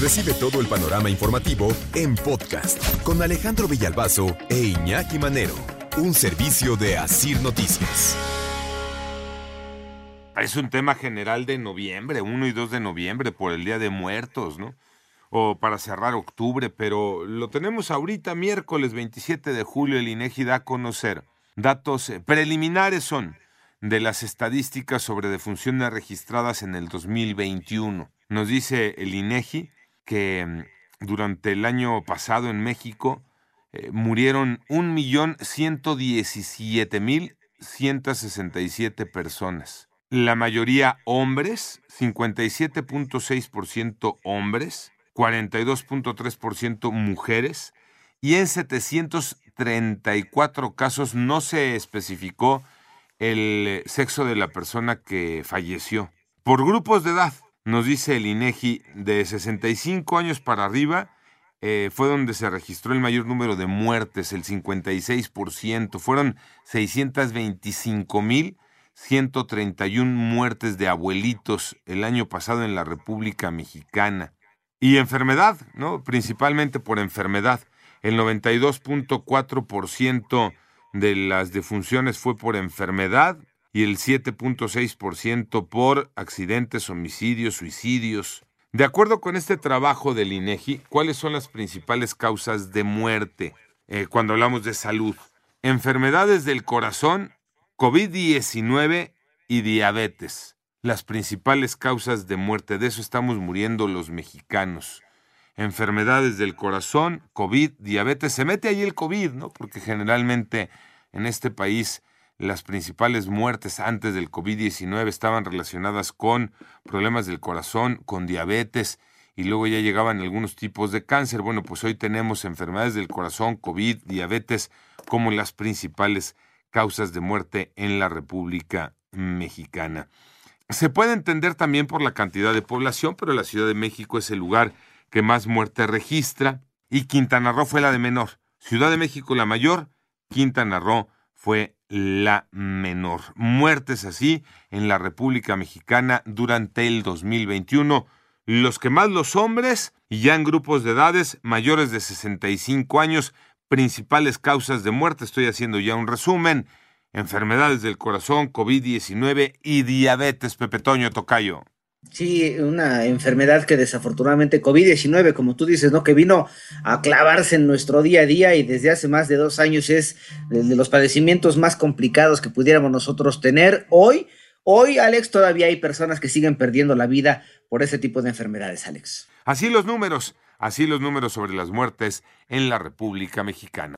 Recibe todo el panorama informativo en podcast con Alejandro Villalbazo e Iñaki Manero, un servicio de Asir Noticias. Es un tema general de noviembre, 1 y 2 de noviembre, por el Día de Muertos, ¿no? O para cerrar octubre, pero lo tenemos ahorita, miércoles 27 de julio, el INEGI da a conocer. Datos preliminares son de las estadísticas sobre defunciones registradas en el 2021. Nos dice el INEGI que mm, durante el año pasado en México eh, murieron 1.117.167 personas. La mayoría hombres, 57.6% hombres, 42.3% mujeres, y en 734 casos no se especificó el sexo de la persona que falleció. Por grupos de edad, nos dice el INEGI, de 65 años para arriba, eh, fue donde se registró el mayor número de muertes, el 56%. Fueron 625.131 muertes de abuelitos el año pasado en la República Mexicana. Y enfermedad, ¿no? Principalmente por enfermedad. El 92.4% de las defunciones fue por enfermedad, y el 7.6% por accidentes, homicidios, suicidios. De acuerdo con este trabajo del INEGI, ¿cuáles son las principales causas de muerte eh, cuando hablamos de salud? Enfermedades del corazón, COVID-19 y diabetes. Las principales causas de muerte, de eso estamos muriendo los mexicanos. Enfermedades del corazón, COVID, diabetes. Se mete ahí el COVID, ¿no? Porque generalmente en este país las principales muertes antes del COVID-19 estaban relacionadas con problemas del corazón, con diabetes y luego ya llegaban algunos tipos de cáncer. Bueno, pues hoy tenemos enfermedades del corazón, COVID, diabetes como las principales causas de muerte en la República Mexicana. Se puede entender también por la cantidad de población, pero la Ciudad de México es el lugar que más muerte registra y Quintana Roo fue la de menor. Ciudad de México la mayor, Quintana Roo fue la menor. Muertes así en la República Mexicana durante el 2021. Los que más los hombres y ya en grupos de edades mayores de 65 años, principales causas de muerte, estoy haciendo ya un resumen, enfermedades del corazón, COVID-19 y diabetes, Pepe Toño Tocayo. Sí, una enfermedad que desafortunadamente COVID-19, como tú dices, ¿no? Que vino a clavarse en nuestro día a día y desde hace más de dos años es de los padecimientos más complicados que pudiéramos nosotros tener. Hoy, hoy, Alex, todavía hay personas que siguen perdiendo la vida por ese tipo de enfermedades, Alex. Así los números, así los números sobre las muertes en la República Mexicana.